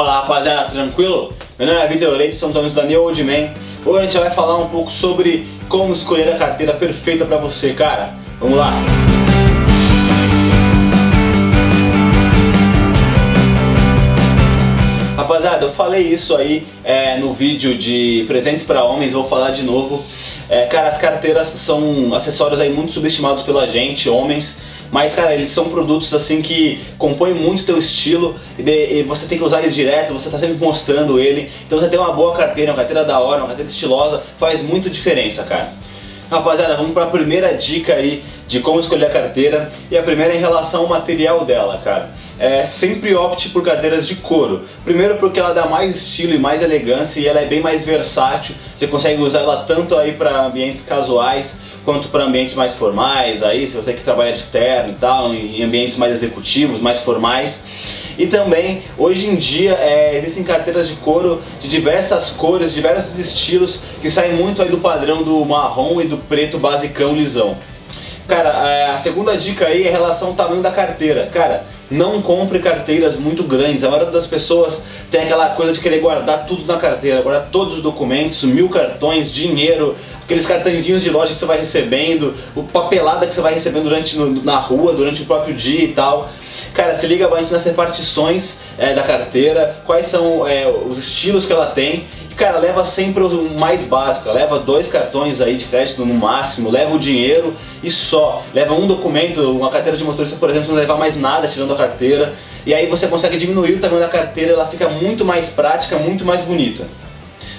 Fala rapaziada, tranquilo? Meu nome é Vitor Leite, sou Antônio Daniel Oldman. Hoje a gente vai falar um pouco sobre como escolher a carteira perfeita para você, cara. Vamos lá! Rapaziada, eu falei isso aí é, no vídeo de presentes para homens, vou falar de novo. É, cara, as carteiras são acessórios aí muito subestimados pela gente, homens. Mas, cara, eles são produtos assim que compõem muito teu estilo e, você tem que usar ele direto, você tá sempre mostrando ele. Então você tem uma boa carteira, uma carteira da hora, uma carteira estilosa, faz muita diferença, cara. Rapaziada, vamos para a primeira dica aí de como escolher a carteira e a primeira é em relação ao material dela, cara. É, sempre opte por carteiras de couro. Primeiro porque ela dá mais estilo e mais elegância e ela é bem mais versátil. Você consegue usar ela tanto aí para ambientes casuais quanto para ambientes mais formais, aí se você que trabalha de terno e tal, em ambientes mais executivos, mais formais. E também, hoje em dia, é, existem carteiras de couro de diversas cores, diversos estilos, que saem muito aí do padrão do marrom e do preto basicão lisão. Cara, é, a segunda dica aí é em relação ao tamanho da carteira. Cara, não compre carteiras muito grandes. A maioria das pessoas tem aquela coisa de querer guardar tudo na carteira, guardar todos os documentos, mil cartões, dinheiro, aqueles cartãozinhos de loja que você vai recebendo, o papelada que você vai recebendo durante na rua, durante o próprio dia e tal. Cara, se liga bastante nas repartições é, da carteira, quais são é, os estilos que ela tem. E, cara, leva sempre o mais básico, leva dois cartões aí de crédito no máximo, leva o dinheiro e só. Leva um documento, uma carteira de motorista, por exemplo, não levar mais nada tirando a carteira. E aí você consegue diminuir o tamanho da carteira, ela fica muito mais prática, muito mais bonita.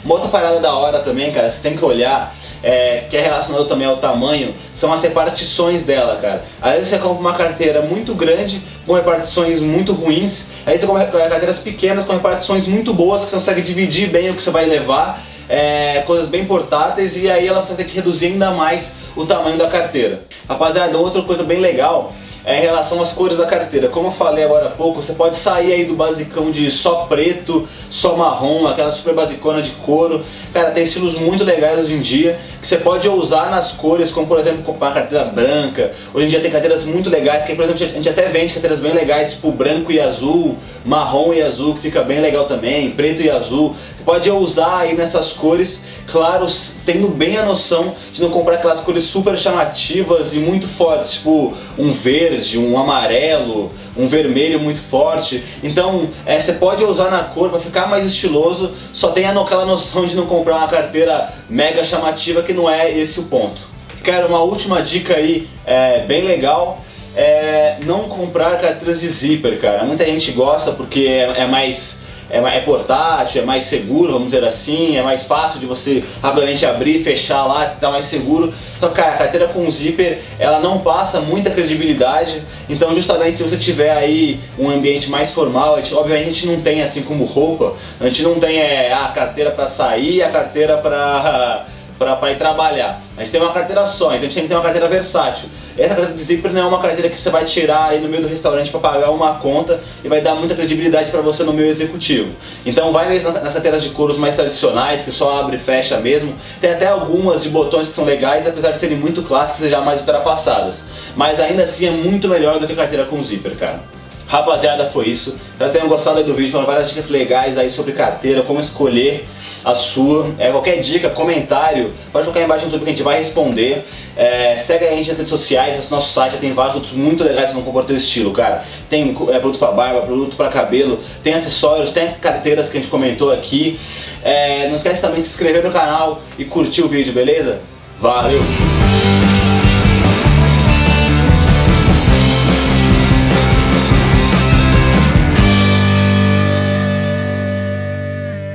Uma outra parada da hora também, cara, você tem que olhar é, que é relacionado também ao tamanho, são as repartições dela, cara. Às vezes você compra uma carteira muito grande com repartições muito ruins, aí você compra carteiras pequenas com repartições muito boas que você consegue dividir bem o que você vai levar, é, coisas bem portáteis e aí ela que reduzir ainda mais o tamanho da carteira. Rapaziada, outra coisa bem legal é em relação às cores da carteira. Como eu falei agora há pouco, você pode sair aí do basicão de só preto, só marrom, aquela super basicona de couro. Cara, tem estilos muito legais hoje em dia que você pode usar nas cores, como por exemplo comprar uma carteira branca. Hoje em dia tem carteiras muito legais, que por exemplo a gente até vende carteiras bem legais, tipo branco e azul, marrom e azul, que fica bem legal também, preto e azul. Você pode usar aí nessas cores, claro, tendo bem a noção de não comprar aquelas cores super chamativas e muito fortes, tipo um verde, um amarelo, um vermelho muito forte. Então é, você pode usar na cor para ficar mais estiloso, só tenha aquela noção de não comprar uma carteira mega chamativa que não é esse o ponto. Cara, uma última dica aí é, bem legal é não comprar carteiras de zíper, cara. Muita gente gosta porque é, é mais é, é, portátil, é mais seguro, vamos dizer assim, é mais fácil de você rapidamente abrir, fechar lá, tá mais seguro. Então, cara, a carteira com zíper, ela não passa muita credibilidade. Então, justamente se você tiver aí um ambiente mais formal, a gente, obviamente a gente não tem assim como roupa, a gente não tem é, a carteira para sair, a carteira para para ir trabalhar. A gente tem uma carteira só, então a gente tem que ter uma carteira versátil. Essa carteira de zíper não é uma carteira que você vai tirar aí no meio do restaurante para pagar uma conta e vai dar muita credibilidade para você no meio executivo. Então vai mesmo nas carteiras de couros mais tradicionais, que só abre e fecha mesmo. Tem até algumas de botões que são legais, apesar de serem muito clássicas e já mais ultrapassadas. Mas ainda assim é muito melhor do que a carteira com zíper, cara. Rapaziada, foi isso. Espero que tenham gostado do vídeo, foram várias dicas legais aí sobre carteira, como escolher a sua. É, qualquer dica, comentário, pode colocar aí embaixo no YouTube que a gente vai responder. É, segue a gente nas redes sociais, esse nosso site tem vários produtos muito legais que vão compor teu estilo, cara. Tem é, produto para barba, produto para cabelo, tem acessórios, tem carteiras que a gente comentou aqui. É, não esquece também de se inscrever no canal e curtir o vídeo, beleza? Valeu!